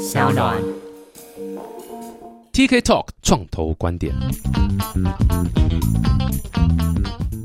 小暖。TK Talk 创投观点。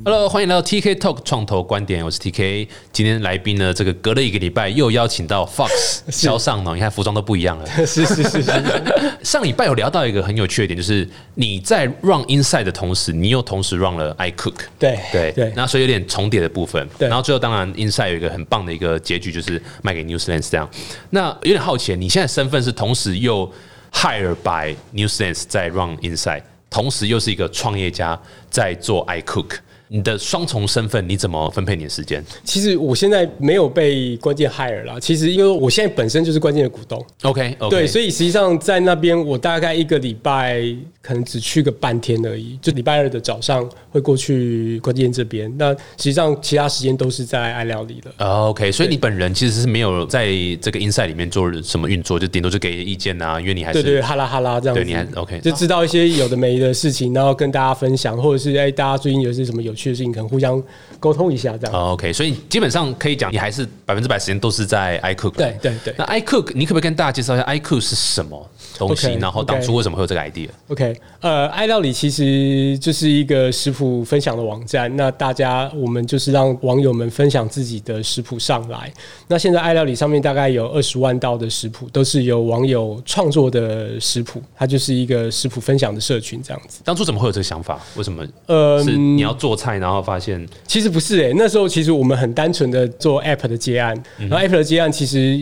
Hello，欢迎来到 TK Talk 创投观点，我是 TK。今天来宾呢，这个隔了一个礼拜又邀请到 Fox 肖尚农，你看服装都不一样了。是是是是，上礼拜有聊到一个很有趣的点，就是你在 run inside 的同时，你又同时 run 了 iCook。对对对那所以有点重叠的部分。对然后最后当然 Inside 有一个很棒的一个结局，就是卖给 Newslands 这样。那有点好奇，你现在身份是同时又 hire by Newslands 在 run Inside，同时又是一个创业家在做 iCook。你的双重身份，你怎么分配你的时间其实我现在没有被关键 hire 啦。其实因为我现在本身就是关键的股东，？OK，, 对，所以实际上在那边我大概一个礼拜可能只去个半天而已，就礼拜二的早上会过去关键这边。那实际上其他时间都是在爱料理的。哦 OK，所以你本人其实是没有在这个 Inside 里面做什么运作，就顶多就给意见啊，因为你还是对对，哈拉哈拉这样子，对你还 OK 就知道一些有的没的事情，然后跟大家分享，或者是哎，大家最近有些什么有趣的事情，可能互相沟通一下这样。哦 OK，所以基本上可以讲，你还是百分之百时间都是在 iCook。对对对那 iCook，你可不可以跟大家介绍一下 iCook 是什么东西 OK，然后当初为什么会有这个 idea？OK，呃，爱料理其实就是一个食谱分享的网站。那大家我们就是让网友们分享自己的食谱上来。那现在爱料理上面大概有二十万道的食谱，都是由网友创作的食谱，它就是一个食谱分享的社群这样子。当初怎么会有这个想法？为什么呃，是你要做菜，然后发现其实不是诶、那时候其实我们很单纯的做 App 的接案，然后 App 的接案其实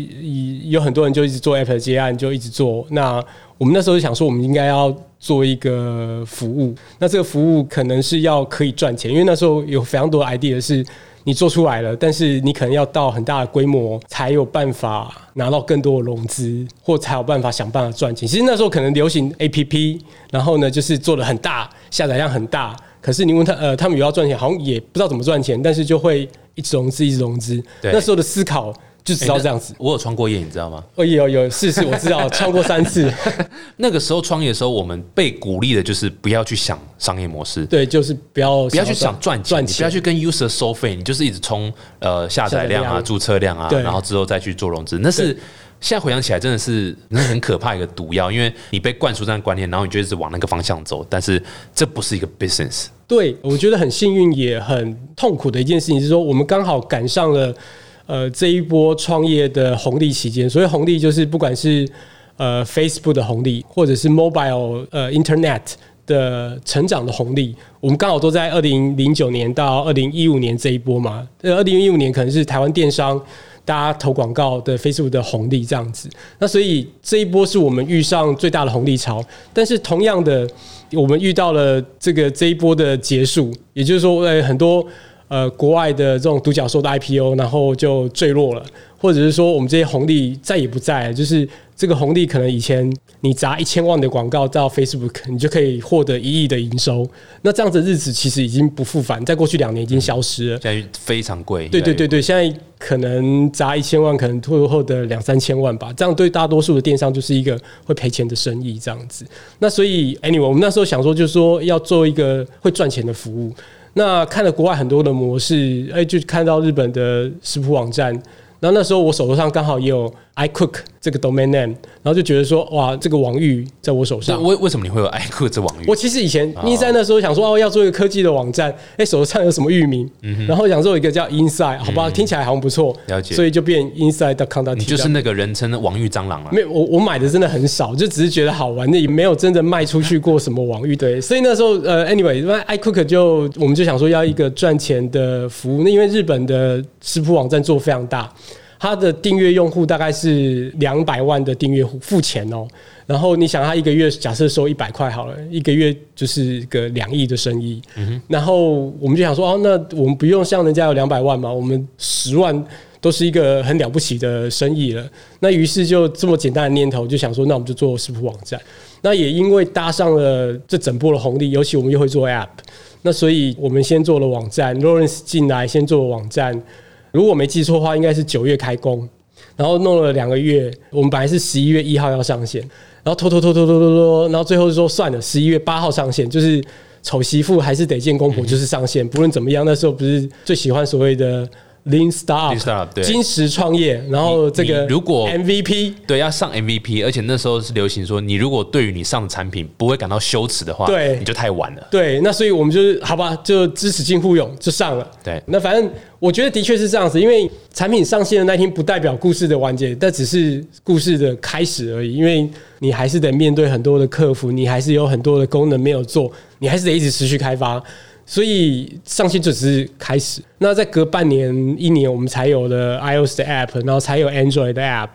有很多人就一直做 App 的接案，就一直做。那我们那时候就想说，我们应该要做一个服务，那这个服务可能是要可以赚钱，因为那时候有非常多的 idea 是。你做出来了，但是你可能要到很大的规模，才有办法拿到更多的融资，或才有办法想办法赚钱。其实那时候可能流行 A P P，然后呢，就是做的很大，下载量很大，可是你问他，呃，他们有要赚钱，好像也不知道怎么赚钱，但是就会一直融资，一直融资。对那时候的思考就只要这样子。我有创过业，你知道吗？哦，有有是是，我知道，超过三次。那个时候创业的时候，我们被鼓励的就是不要去想商业模式。对，就是不要不要去想赚钱，赚你不要去跟 user 收费，你就是一直冲呃下载量啊、注册量啊，然后之后再去做融资。那是现在回想起来，真的是那很可怕一个毒药，因为你被灌输这样观念，然后你就一直往那个方向走，但是这不是一个 business。对，我觉得很幸运，也很痛苦的一件事情是说，我们刚好赶上了呃这一波创业的红利期间。所谓红利，就是不管是呃 Facebook 的红利，或者是 mobile 呃 Internet 的成长的红利，我们刚好都在二零零九年到二零一五年这一波嘛。呃，二零一五年可能是台湾电商。大家投广告的 Facebook 的红利这样子，那所以这一波是我们遇上最大的红利潮。但是同样的，我们遇到了这个这一波的结束，也就是说，呃，很多呃国外的这种独角兽的 IPO，然后就坠落了，或者是说我们这些红利再也不在了，就是这个红利可能以前你砸一千万的广告到 Facebook，你就可以获得一亿的营收，那这样子的日子其实已经不复返，在过去两年已经消失了。现在非常贵，对对对对，现在可能砸一千万，可能会获得两三千万吧。这样对大多数的电商就是一个会赔钱的生意，这样子。那所以，anyway，我们那时候想说，就是说要做一个会赚钱的服务。那看了国外很多的模式，哎，就看到日本的食谱网站。然后那时候我手头上刚好也有 iCook 这个 domain name，然后就觉得说，哇，这个网域在我手上。为为什么你会有 iCook 这网域？我其实以前一在那时候想说哦，要做一个科技的网站，哎，手上有什么域名，然后想做一个叫 Inside，好吧，听起来好像不错，了解所以就变 Inside.com 你就是那个人称的网域蟑螂啊。没有我我买的真的很少，就只是觉得好玩，那也没有真的卖出去过什么网域。对，所以那时候呃，anyway，那 iCook 就我们就想说要一个赚钱的服务，那因为日本的食谱网站做非常大。它的订阅用户大概是两百万的订阅户，付钱哦。然后你想，他一个月假设收一百块好了，一个月就是个两亿的生意。然后我们就想说，哦，那我们不用像人家有两百万嘛，我们十万都是一个很了不起的生意了。那于是就这么简单的念头，就想说，那我们就做食谱网站。那也因为搭上了这整波的红利，尤其我们又会做 App，那所以我们先做了网站，Lawrence 进来先做网站。如果我没记错的话，应该是九月开工，然后弄了两个月。我们本来是十一月一号要上线，然后拖拖拖拖拖拖拖，然后最后说算了，十一月八号上线，就是丑媳妇还是得见公婆，就是上线。不论怎么样，那时候不是最喜欢所谓的 Lean Startup，Lean Startup，对金石创业，然后这个如果 MVP，对，要上 MVP，而且那时候是流行说，你如果对于你上的产品不会感到羞耻的话，对你就太晚了。对，那所以我们就是好吧，就支持金互勇就上了。对那反正我觉得的确是这样子，因为产品上线的那天不代表故事的完结，但只是故事的开始而已。因为你还是得面对很多的客服，你还是有很多的功能没有做，你还是得一直持续开发。所以上线就只是开始。那在隔半年、一年，我们才有了 iOS 的 App，然后才有 Android 的 App。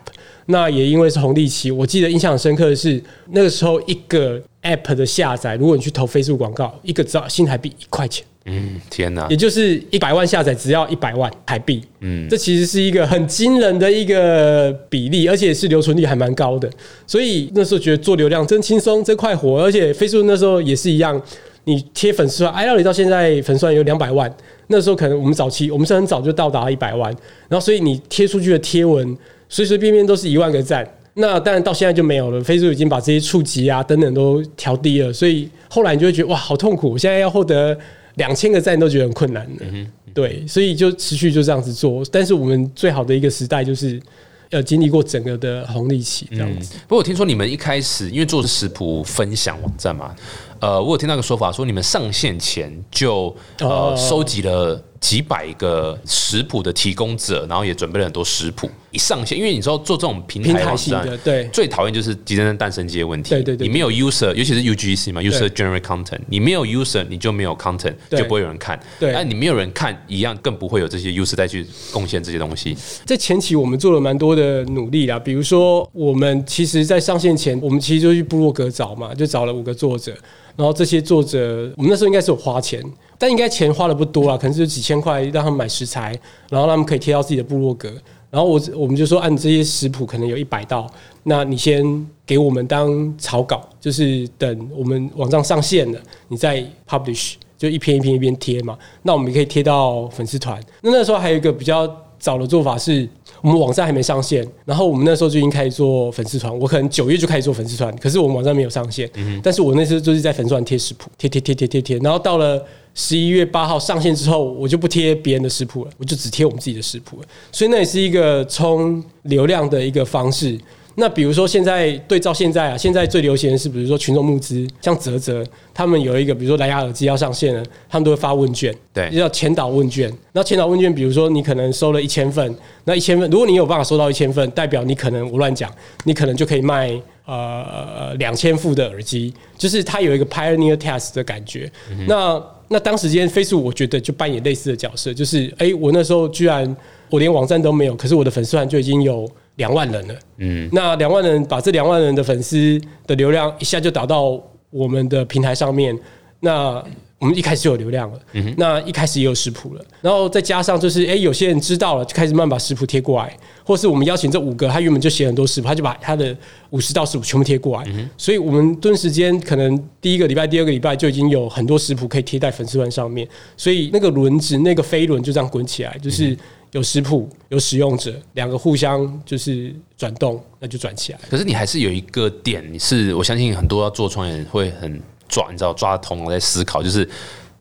那也因为是红利期，我记得印象深刻的是，那个时候一个 App 的下载，如果你去投 Facebook 广告，一个只要新台币一块钱，嗯，天哪也，就是一百万下载只要一百万台币。嗯，这其实是一个很惊人的一个比例，而且是留存率还蛮高的。所以那时候觉得做流量真轻松，真快活。而且 Facebook 那时候也是一样，你贴粉丝团，哎，到你到现在粉丝团有两百万，那时候可能我们早期我们是很早就到达一百万，然后所以你贴出去的贴文随随便便都是一万个赞。那当然到现在就没有了，Facebook 已经把这些触及啊等等都调低了，所以后来你就会觉得哇好痛苦，我现在要获得两千个赞都觉得很困难的。对，所以就持续就这样子做。但是我们最好的一个时代就是要经历过整个的红利期这样子。不过我听说你们一开始因为做食谱分享网站嘛，呃，我有听到一个说法，说你们上线前就呃哦。收集了几百个食谱的提供者，然后也准备了很多食谱。一上线，因为你知道做这种平平台网站台型的，对最讨厌就是鸡蛋诞生这些问题。对对对你没有 user，尤其是 UGC 嘛，user generate content，你没有 user，你就没有 content，就不会有人看。对那你没有人看，一样更不会有这些 user 再去贡献这些东西。在前期我们做了蛮多的努力啦，比如说我们其实，在上线前，我们其实就去部落格找嘛，就找了五个作者，然后这些作者，我们那时候应该是有花钱，但应该钱花的不多啊，可能就几千块让他们买食材，然后让他们可以贴到自己的部落格。然后我我们就说，按这些食谱可能有一百道，那你先给我们当草稿，就是等我们网站上线了，你再 publish，就一篇一篇一篇贴嘛。那我们也可以贴到粉丝团。那那时候还有一个比较早的做法是，我们网站还没上线，然后我们那时候就已经开始做粉丝团。我可能九月就开始做粉丝团，可是我们网站没有上线。但是我那时候就是在粉丝团贴食谱，贴贴贴贴贴贴，然后到了。十一月八号上线之后，我就不贴别人的食谱了，我就只贴我们自己的食谱了。所以那也是一个冲流量的一个方式。那比如说现在对照现在啊，现在最流行的是比如说群众募资，像泽泽他们有一个，比如说蓝牙耳机要上线了，他们都会发问卷，对叫前导问卷。那前导问卷，比如说你可能收了一千份，那一千份，如果你有办法收到一千份，代表你可能我乱讲，你可能就可以卖呃两千副的耳机，就是它有一个 pioneer test 的感觉。那那当时间 Facebook 我觉得就扮演类似的角色，就是哎、诶我那时候居然我连网站都没有，可是我的粉丝团就已经有两万人了。嗯，那两万人把这两万人的粉丝的流量一下就打到我们的平台上面，那我们一开始就有流量了，那一开始也有食谱了，然后再加上就是，哎、有些人知道了，就开始慢慢把食谱贴过来，或是我们邀请这五个，他原本就写很多食谱，他就把他的五十道食谱全部贴过来，所以我们顿时间可能第一个礼拜、第二个礼拜就已经有很多食谱可以贴在粉丝团上面，所以那个轮子、那个飞轮就这样滚起来，就是有食谱、有使用者，两个互相就是转动，那就转起来。可是你还是有一个点，是我相信很多要做创业人会很抓，你知道抓通我在思考，就是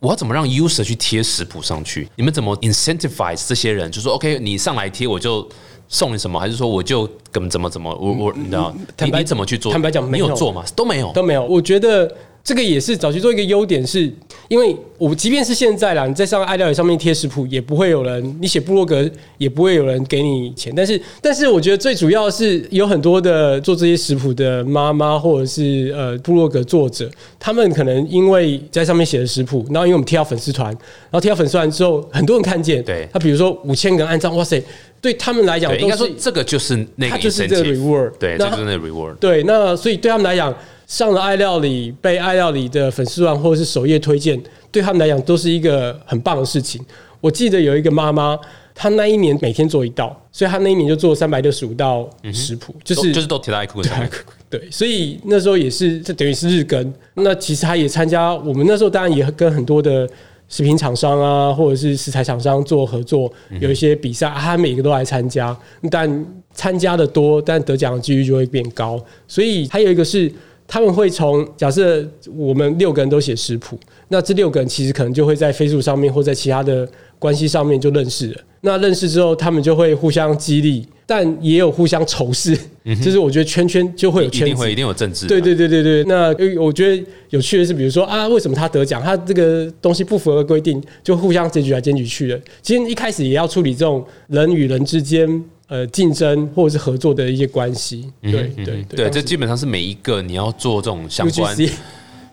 我要怎么让 user 去贴食谱上去？你们怎么 incentivize 这些人？就说 OK，你上来贴我就送你什么，还是说我就怎么怎么怎么我我你知道？坦白你你怎么去做？坦白讲没有做嘛？都没有。都没有。我觉得这个也是早期做一个优点是，因为我即便是现在啦，你在上爱料理上面贴食谱，也不会有人，你写部落格也不会有人给你钱。但是，但是我觉得最主要是有很多的做这些食谱的妈妈或者是呃部落格作者，他们可能因为在上面写的食谱，然后因为我们贴到粉丝团，然后贴到粉丝团之后，很多人看见，对他比如说五千个人按赞，哇塞，对他们来讲应该说这个就是那个它就是这个 reward，对，那这就是那个 reward。对，那所以对他们来讲，上了爱料理被爱料理的粉丝团或者是首页推荐，对他们来讲都是一个很棒的事情。我记得有一个妈妈，她那一年每天做一道，所以她那一年就做三百六十五道食谱，就是都就是都贴在 iQOO 上。对，所以那时候也是，这等于是日更。那其实他也参加，我们那时候当然也跟很多的食品厂商啊，或者是食材厂商做合作，有一些比赛，啊他每个都来参加。但参加的多，但得奖的几率就会变高。所以还有一个是。他们会从假设我们六个人都写食谱，那这六个人其实可能就会在 Facebook 上面或在其他的关系上面就认识了。那认识之后，他们就会互相激励，但也有互相仇视。就是我觉得圈圈就会有圈子一定会一，定有政治，对对对对对。那呃我觉得有趣的是，比如说啊，为什么他得奖？他这个东西不符合规定，就互相检举来检举去的。其实一开始也要处理这种人与人之间呃竞争或者是合作的一些关系。对对对对，这基本上是每一个你要做这种相关 UGC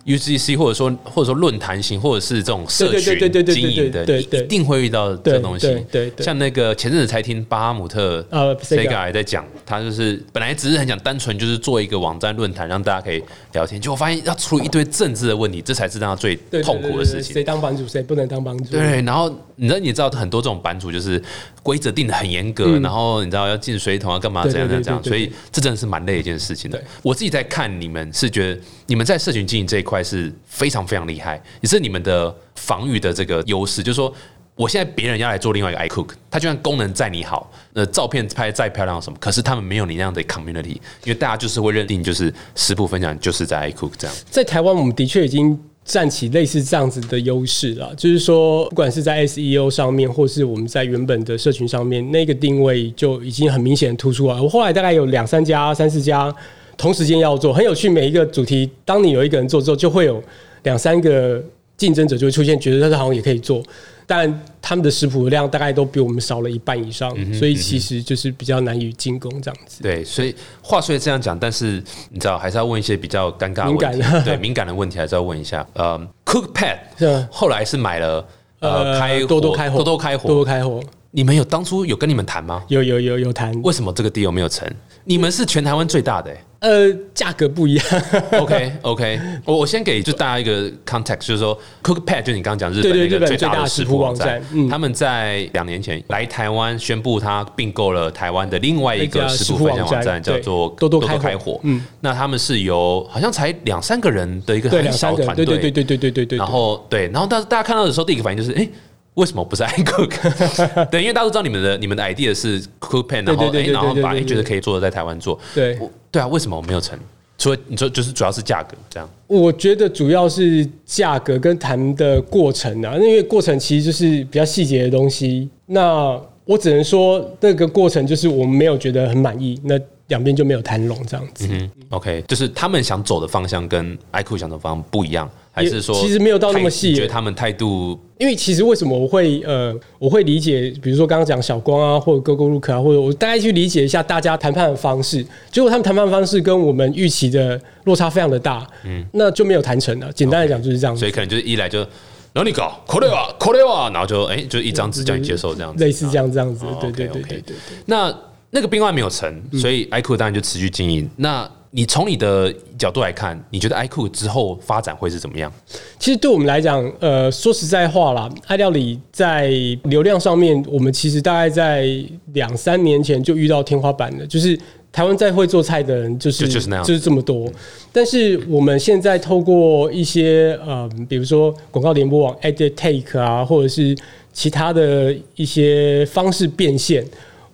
UGC 或者说或者说论坛型或者是这种社群对对对对对经营的，对对对一定会遇到这东西。对对对像那个前阵子才听巴哈姆特呃 Sega Sega 还在讲，他就是本来只是很想单纯就是做一个网站论坛，让大家可以聊天，结果发现要处理一堆政治的问题，这才是让他最痛苦的事情。谁当版主，谁不能当版主？对，然后你知道，你知道很多这种版主就是规则定的很严格，然后你知道要进水桶啊，干嘛怎样怎样怎样，所以这真的是蛮累一件事情的对。我自己在看你们是觉得你们在社群经营这一块是非常非常厉害，也是你们的防御的这个优势，就是说。我现在别人要来做另外一个 iCook，它就算功能再你好，呃，照片拍得再漂亮什么，可是他们没有你那样的 community，因为大家就是会认定就是食谱分享就是在 iCook 这样。在台湾，我们的确已经占起类似这样子的优势了。就是说，不管是在 SEO 上面，或是我们在原本的社群上面，那个定位就已经很明显突出来。我后来大概有两三家、三四家同时间要做，很有趣。每一个主题，当你有一个人做之后，就会有两三个竞争者就会出现，觉得他好像也可以做。但他们的食谱量大概都比我们少了一半以上，所以其实就是比较难以进攻这样子。对，所以话虽然这样讲，但是你知道还是要问一些比较尴尬的问题，敏 对敏感的问题还是要问一下。呃，Cookpad 是啊。后来是买了呃开火多多开火，多多开多多火，开火，你们有当初有跟你们谈吗？有有有有谈，为什么这个 deal 没有成？你们是全台湾最大的、欸。呃，价格不一样。OK OK，我我先给就大家一个 context，就是说 Cookpad 就是你刚刚讲日本那个最大的食食谱网站他们在两年前来台湾宣布，他并购了台湾的另外一个食食谱谱分享网站，叫做对多多开火。嗯那他们是由好像才两三个人的一个，很小团对对对对对对对对。然后对，然后但是大家看到的时候，第一个反应就是，哎、为什么不是 iCook？对，因为大家都知道你们的你们的 idea 是 CookPen，然后然后把哎对对对觉得可以做的在台湾做，对，我对啊，为什么我没有成？除了你说就是主要是价格这样，我觉得主要是价格跟谈的过程啊，因为过程其实就是比较细节的东西。那我只能说，那个过程就是我们没有觉得很满意，那两边就没有谈拢这样子。嗯，OK，就是他们想走的方向跟 iCook 想走的方向不一样，还是说其实没有到那么态细你觉得他们态度因为其实为什么我会呃，我会理解，比如说刚刚讲小光啊，或者 GoGo Look 啊，或者我大概去理解一下大家谈判的方式，结果他们谈判方式跟我们预期的落差非常的大，嗯，那就没有谈成了。简单来讲就是这样子所以可能就是一来就然后你搞 c o r e a c o r e a 然后就哎、就一张纸叫你接受这样子，类似这样这样子哦，对对对对对对。那那个冰案没有成，嗯所以 iQOO 当然就持续经营。那你从你的角度来看，你觉得 iQOO 之后发展会是怎么样？其实对我们来讲，呃，说实在话啦，爱料理在流量上面，我们其实大概在两三年前就遇到天花板了，就是台湾再会做菜的人，就是就就是那样就是这么多。但是我们现在透过一些呃，比如说广告联播网 Edit Take 啊，或者是其他的一些方式变现。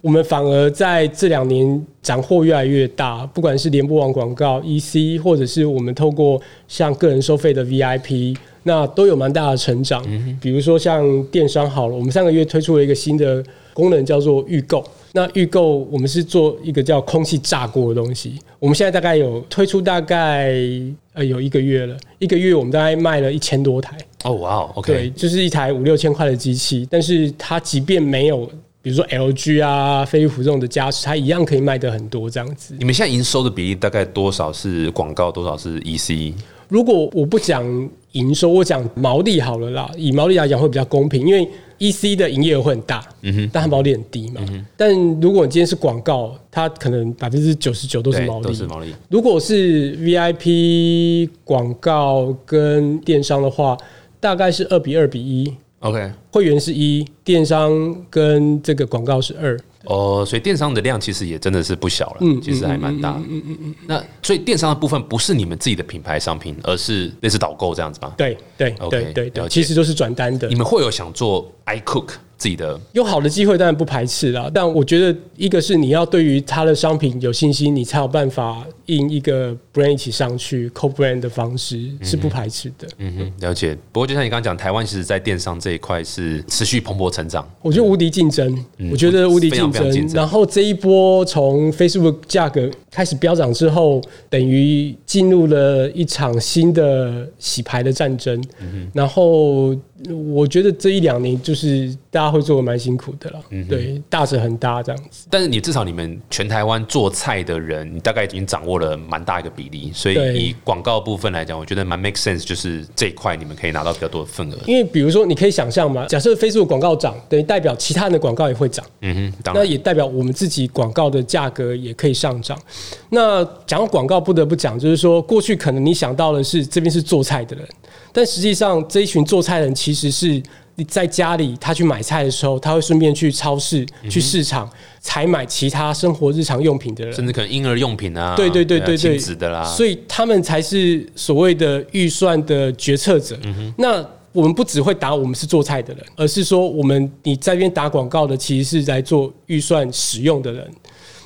我们反而在这两年斩获越来越大，不管是联播网广告、EC，或者是我们透过像个人收费的 VIP，那都有蛮大的成长。比如说像电商好了，我们上个月推出了一个新的功能，叫做预购。那预购我们是做一个叫空气炸锅的东西，我们现在大概有推出大概呃有一个月了，一个月我们大概卖了一千多台。哦，哇哦对，，OK，就是一台五六千块的机器，但是它即便没有，比如说 LG 啊、飞利浦这种的加持，它一样可以卖的很多这样子。你们现在营收的比例大概多少是广告，多少是 EC？如果我不讲营收，我讲毛利好了啦，以毛利来讲会比较公平，因为 EC 的营业额会很大，嗯哼，但它毛利很低嘛。但如果你今天是广告，它可能百分之九十九都是毛利，都是毛利。如果是 VIP 广告跟电商的话，大概是二比二比一。OK，会员是一，电商跟这个广告是二。哦，所以电商的量其实也真的是不小了，嗯其实还蛮大的。嗯嗯嗯。那所以电商的部分不是你们自己的品牌商品，而是类似导购这样子吗？对对 OK，对对对，其实都是转单的你。们会有想做 iCook 自己的？有好的机会当然不排斥啦，但我觉得一个是你要对于他的商品有信心，你才有办法印一个 brand 一起上去 co brand 的方式是不排斥的。嗯哼，了解。不过就像你刚刚讲，台湾其实在电商这一块是持续蓬勃成长。我觉得无敌竞争，我觉得无敌竞争。然后这一波从 Facebook 价格开始飙涨之后，等于进入了一场新的洗牌的战争。嗯然后我觉得这一两年就是大家会做的蛮辛苦的了。对，大是很大这样子。但是你至少你们全台湾做菜的人，你大概已经掌握了蛮大一个比例。所以以广告部分来讲，我觉得蛮 make sense，就是这一块你们可以拿到比较多的份额。因为比如说，你可以想象嘛，假设 Facebook 广告涨，等于代表其他人的广告也会涨。嗯哼，那也代表我们自己广告的价格也可以上涨。那讲广告，不得不讲，就是说过去可能你想到的是这边是做菜的人，但实际上这一群做菜人其实是你在家里他去买菜的时候，他会顺便去超市、去市场采买其他生活日常用品的人，甚至可能婴儿用品啊，对对对对对，子的啦，所以他们才是所谓的预算的决策者。那我们不只会打我们是做菜的人，而是说我们你在边打广告的，其实是来做预算使用的人。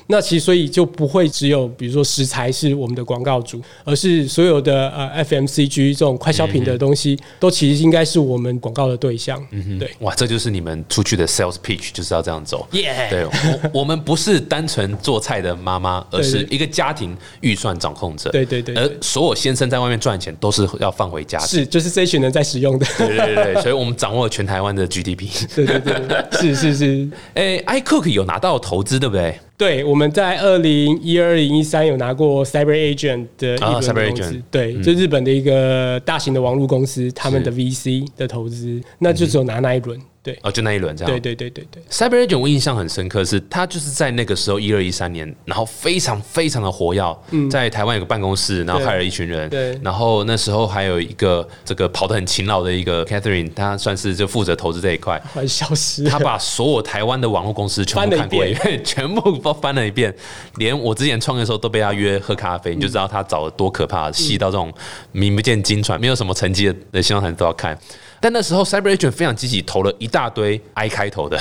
那其实所以就不会只有比如说食材是我们的广告主，而是所有的呃 FMCG 这种快消品的东西，都其实应该是我们广告的对象。嗯对，哇，这就是你们出去的 sales pitch 就是要这样走。耶，对，我我们不是单纯做菜的妈妈，而是一个家庭预算掌控者。对对对，而所有先生在外面赚钱都是要放回家。是，就是这一群人在使用的。对对对，所以我们掌握了全台湾的 GDP。对对对，是是是。哎，iCook 有拿到投资，对不对？对，我们在二零一二、零一三有拿过 Cyber Agent 的一轮投资，对，就日本的一个大型的网络公司，他们的 VC 的投资，那就只有拿那一轮。对哦，就那一轮这样。对对对对对。Cyber Agent 我印象很深刻，是他就是在那个时候一二一三年，然后非常非常的活跃，在台湾有个办公室，然后害了一群人。对。然后那时候还有一个这个跑得很勤劳的一个 Catherine，她算是就负责投资这一块。消失。他把所有台湾的网络公司全部看过一遍，全部都翻了一遍，连我之前创业的时候都被他约喝咖啡，你就知道他找的多可怕，细到这种名不见经传，没有什么成绩的的新闻台都要看。但那时候，Cyber Agent 非常积极，投了一大堆 I 开头的，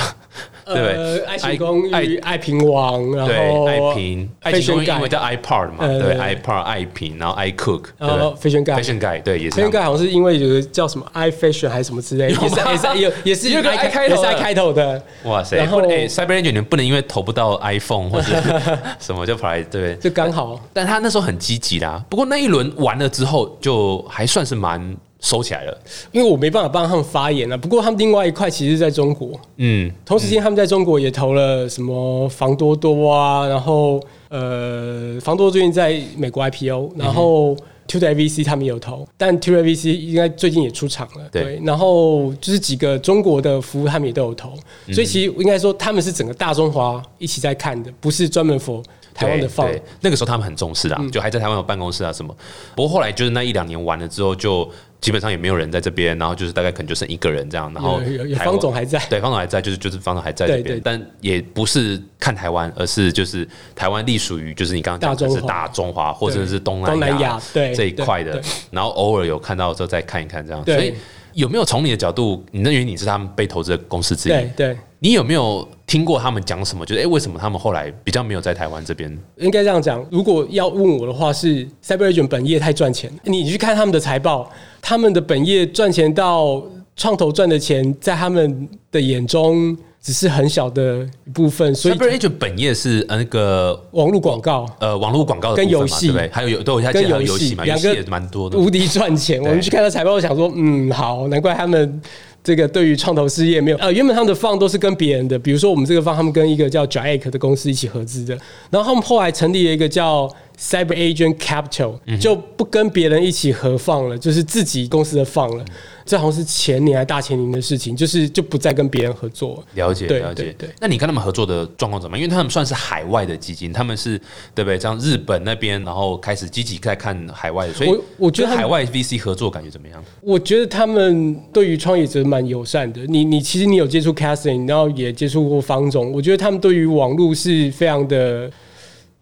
对不对？爱情公寓、爱平网，然后爱平、爱情公寓，因为叫 iPad 嘛，对，iPad、爱平，然后 I Cook，然后 Fashion Guy，Fashion Guy，对，也是。Fashion Guy 好像是因为有个叫什么 i Fashion 还是什么之类，也是也是有也是有个 I 开头，也是 I 开头的。哇塞！然后 Cyber Agent 你不能因为投不到 iPhone 或者 什么就跑来，对，就刚好。但他那时候很积极啦。不过那一轮完了之后，就还算是蛮。收起来了，因为我没办法帮他们发言了。不过他们另外一块其实在中国，嗯，同时间他们在中国也投了什么房多多啊，然后呃，房多最近在美国 IPO，然后 t u d o VC 他们有投，但 t u d o VC 应该最近也出场了，对。然后就是几个中国的服务他们也都有投，所以其实应该说他们是整个大中华一起在看的，不是专门 for 台湾的放。那个时候他们很重视啊，就还在台湾有办公室啊什么。不过后来就是那一两年完了之后就。基本上也没有人在这边，然后就是大概可能就剩一个人这样，然后方总还在，对，方总还在，就是就是方总还在这边，但也不是看台湾，而是就是台湾隶属于就是你刚刚讲的是大中华或者是东南亚这一块的，然后偶尔有看到之后再看一看这样，所以有没有从你的角度，你认为你是他们被投资的公司之一？对。你有没有听过他们讲什么？就是哎，为什么他们后来比较没有在台湾这边？应该这样讲，如果要问我的话，是 CyberAgent 本业太赚钱。你去看他们的财报，他们的本业赚钱到创投赚的钱，在他们的眼中只是很小的一部分。所以 CyberAgent 本业是那个网络广告，呃，网络广告跟游戏，还有有都有他跟游戏嘛，两个也蛮多的，无敌赚钱。我们去看他财报，想说，嗯，好，难怪他们。这个对于创投事业没有呃，原本他们的放都是跟别人的，比如说我们这个放，他们跟一个叫 Jack 的公司一起合资的，然后他们后来成立了一个叫 Cyber Agent Capital，就不跟别人一起合放了，就是自己公司的放了。这好像是前年还大前年的事情，就是就不再跟别人合作。了解，了解，对。那你跟他们合作的状况怎么样？因为他们算是海外的基金，他们是对不对？像日本那边，然后开始积极在看海外的，所以我觉得海外 VC 合作感觉怎么样？我觉得他们对于创业者蛮友善的。你你其实你有接触 Casting，然后也接触过方总，我觉得他们对于网络是非常的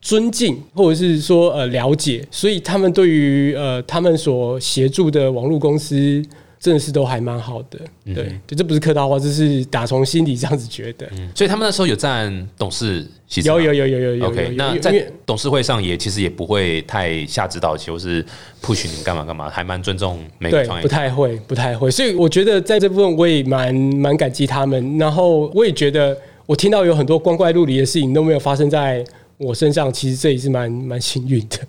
尊敬，或者是说呃了解，所以他们对于呃他们所协助的网络公司。真的是都还蛮好的。对，就这不是客套话，这是打从心底这样子觉得。所以他们那时候有占董事席次，有有有有有有 OK，那在董事会上也其实也不会太下指导棋，或是 push 你们干嘛干嘛，还蛮尊重每个创，业不。太会，不太会，所以我觉得在这部分我也蛮蛮感激他们。然后我也觉得，我听到有很多光怪陆离的事情都没有发生在我身上，其实这也是蛮蛮幸运的。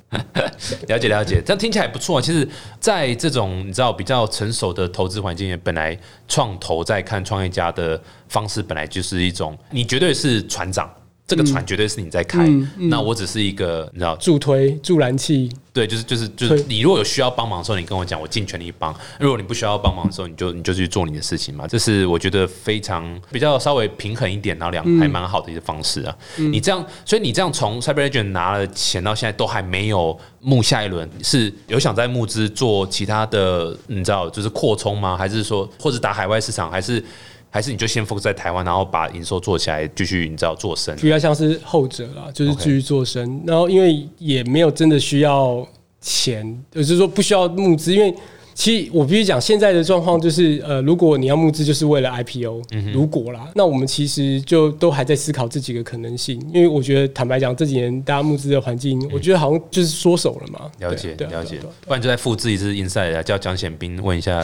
了解了解，这样听起来不错。其实，在这种你知道比较成熟的投资环境，本来创投在看创业家的方式，本来就是一种你绝对是船长，这个船绝对是你在开，嗯那我只是一个你知道助推助燃器，对，就是就是就是，你如果有需要帮忙的时候，你跟我讲，我尽全力帮；如果你不需要帮忙的时候，你就你就去做你的事情嘛。这是我觉得非常比较稍微平衡一点，然后两还蛮好的一个方式啊。你这样，所以你这样从 Cyber Agent 拿了钱到现在都还没有募下一轮，是有想在募资做其他的，你知道就是扩充吗？还是说或者打海外市场？还是还是你就先 focus 在台湾，然后把营收做起来，继续你知道做深？比较像是后者啦，就是继续做深。然后因为也没有真的需要钱，就是说不需要募资，因为。其实我必须讲，现在的状况就是，呃，如果你要募资，就是为了 IPO，、如嗯果啦，那我们其实就都还在思考这几个可能性。因为我觉得，坦白讲，这几年大家募资的环境，我觉得好像就是缩手了嘛。了解了解不然就再复制一次 inside 啊，叫蒋显斌问一下，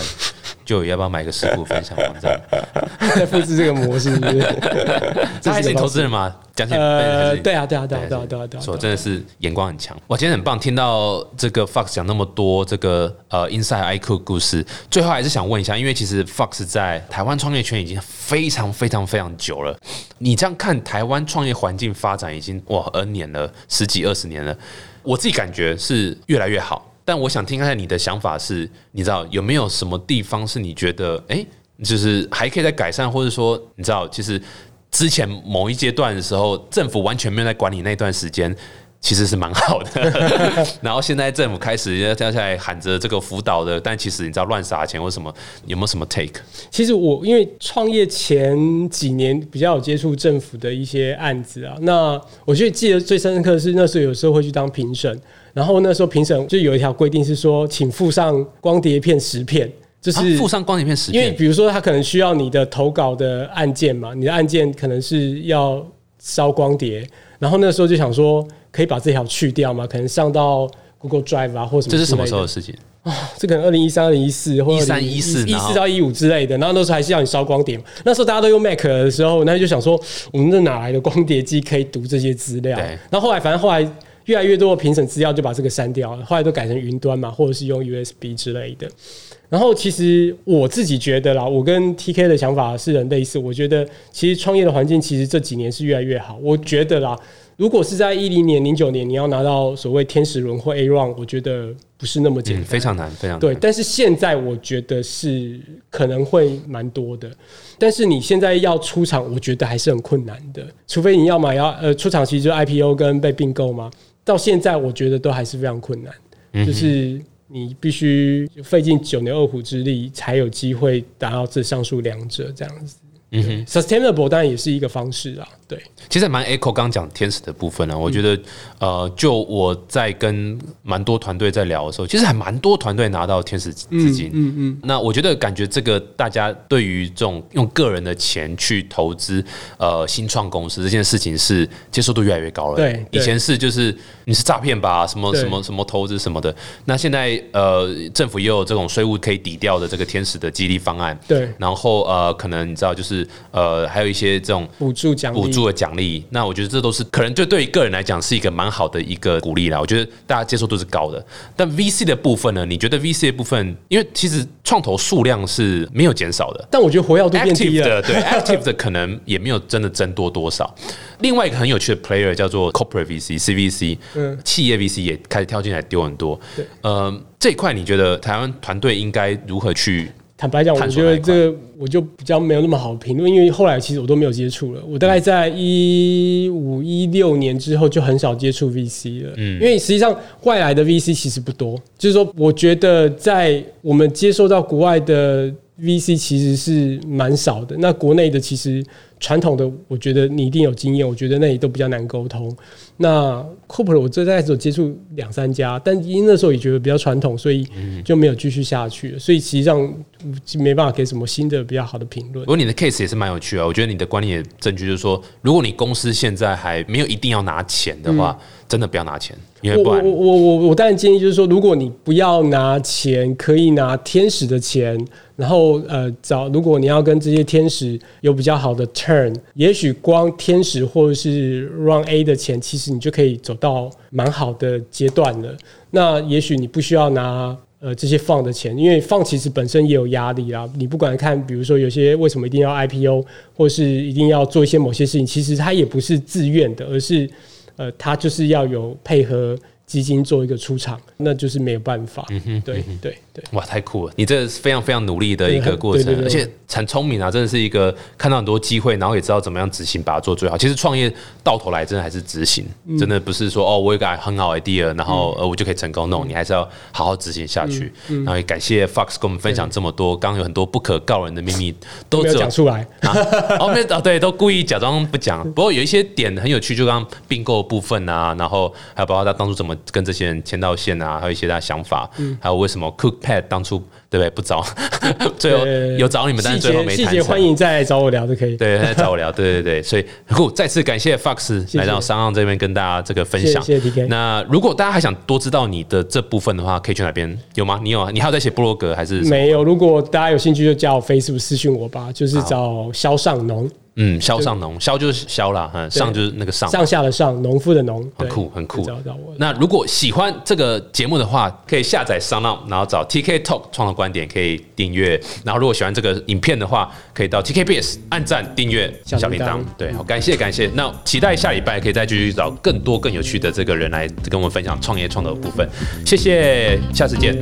就要不要买个实股分享网站？在复制这个模式，是不是？他还是你投资人吗？呃，对啊，对啊，对啊，对啊，对啊，对啊，说真的是眼光很强。我今天很棒，听到这个 Fox 讲那么多这个呃 Inside IQ 故事，最后还是想问一下，因为其实 Fox 在台湾创业圈已经非常非常非常久了。你这样看台湾创业环境发展已经哇 N 年了，十几二十年了，我自己感觉是越来越好。但我想听看看你的想法是，你知道有没有什么地方是你觉得哎、诶就是还可以再改善，或者说你知道其实之前某一阶段的时候，政府完全没有在管理那段时间。其实是蛮好的，然后现在政府开始要跳下来喊着这个辅导的，但其实你知道乱撒钱或什么，有没有什么 take？其实我因为创业前几年比较有接触政府的一些案子啊，那我觉得记得最深刻的是那时候有时候会去当评审，然后那时候评审就有一条规定是说，请附上光碟片十片，就是、啊附上光碟片十因为，比如说他可能需要你的投稿的案件嘛，你的案件可能是要烧光碟，然后那时候就想说可以把这条去掉嘛，可能上到 Google Drive 啊或什么。这是什么时候的事情啊？这可能二零一三、二零一四或13一14一然后四到一五之类的，然后那时候还是要你烧光碟嘛。那时候大家都用 Mac 的时候，那就想说，我们这哪来的光碟机可以读这些资料对？然后后来，反正后来越来越多的评审资料就把这个删掉了，后来都改成云端嘛，或者是用 USB 之类的。然后其实我自己觉得啦，我跟 TK 的想法是很类似。我觉得其实创业的环境其实这几年是越来越好。我觉得啦，如果是在一零年、零九年，你要拿到所谓天使轮或 A round，我觉得不是那么简嗯，单。非常难，非常难。对，但是现在我觉得是可能会蛮多的，但是你现在要出场，我觉得还是很困难的，除非你要么要呃出场，其实就 IPO 跟被并购嘛。到现在我觉得都还是非常困难，嗯就是你必须费尽九牛二虎之力，才有机会达到这上述两者这样子。嗯哼，Sustainable 当然也是一个方式啦，对，其实还蛮 echo 刚讲天使的部分呢、我觉得，呃，就我在跟蛮多团队在聊的时候，其实还蛮多团队拿到天使资金。嗯嗯，那我觉得感觉这个大家对于这种用个人的钱去投资呃新创公司这件事情是接受度越来越高了。对对以前是就是你是诈骗吧，什么什么什么投资什么的。那现在呃政府也有这种税务可以抵掉的这个天使的激励方案。对，然后呃可能你知道就是呃还有一些这种补助奖励，补助的奖励，那我觉得这都是可能就对于个人来讲是一个蛮好的一个鼓励啦。我觉得大家接受度是高的，但 VC 的部分呢？你觉得 VC 的部分，因为其实创投数量是没有减少的。但我觉得活跃度变低 active 了，的对 active 的可能也没有真的增多多少。另外一个很有趣的 player 叫做 corporate VC、CVC，嗯企业 VC 也开始跳进来丢很多对。呃，这一块你觉得台湾团队应该如何去？坦白讲，我觉得这个我就比较没有那么好评论，因为后来其实我都没有接触了。我大概在一五一六年之后就很少接触 VC 了，嗯因为实际上外来的 VC 其实不多。就是说，我觉得在我们接受到国外的 VC 其实是蛮少的。那国内的其实传统的，我觉得你一定有经验，我觉得那里都比较难沟通。那 corporate 我最开始有接触两三家，但因那时候也觉得比较传统，所以就没有继续下去了。所以实际上嗯没办法给什么新的比较好的评论不。过你的 case 也是蛮有趣啊，我觉得你的观念也证据就是说，如果你公司现在还没有一定要拿钱的话，真的不要拿钱，因为不然我我我我我当然建议就是说，如果你不要拿钱，可以拿天使的钱，然后呃找，如果你要跟这些天使有比较好的 turn，也许光天使或者是 run A 的钱，其实你就可以走到蛮好的阶段了。那也许你不需要拿。呃，这些放的钱，因为放其实本身也有压力啦。你不管看，比如说有些为什么一定要 IPO，或是一定要做一些某些事情，其实它也不是自愿的，而是呃，他就是要有配合基金做一个出场，那就是没有办法。嗯哼对对对，哇，太酷了！你这是非常非常努力的一个过程，而且很聪明啊，真的是一个看到很多机会，然后也知道怎么样执行，把它做最好。其实创业到头来真的还是执行，嗯真的不是说哦，我有个很好 idea，然后呃我就可以成功。no，你还是要好好执行下去。嗯然后也感谢 Fox 跟我们分享这么多，刚刚有很多不可告人的秘密都没有讲出来。啊，哦，没有哦，对，都故意假装不讲。不过有一些点很有趣，就刚刚并购部分啊，然后还有包括他当初怎么跟这些人牵到线啊，还有一些他的想法，嗯还有为什么 Cookpad 当初对不对不找，最后有找你们，但是最后没谈成细节欢。迎再来找我聊就可以。对，来找我聊，对对对，所以酷，再次感谢 Fox 谢来到商岸这边跟大家这个分享。谢谢 DK 那如果大家还想多知道你的这部分的话，可以去哪边？有吗？你有啊？你还有在写部落格还是？没有，如果大家有兴趣，就加我 Facebook 私讯我吧，就是找肖尚农，嗯，肖上农，肖就是肖啦，嗯，上就是那个上，上下的上，农夫的农，很酷很酷。那如果喜欢这个节目的话，可以下载 s o u n 然后找 TK Talk 创造观点，可以订阅。然后如果喜欢这个影片的话，可以到 TKBS 按赞、订阅、小铃铛小铃铛。对，好，感谢感谢。那期待下礼拜可以再继续找更多更有趣的这个人来跟我们分享创业创投的部分。谢谢，下次见。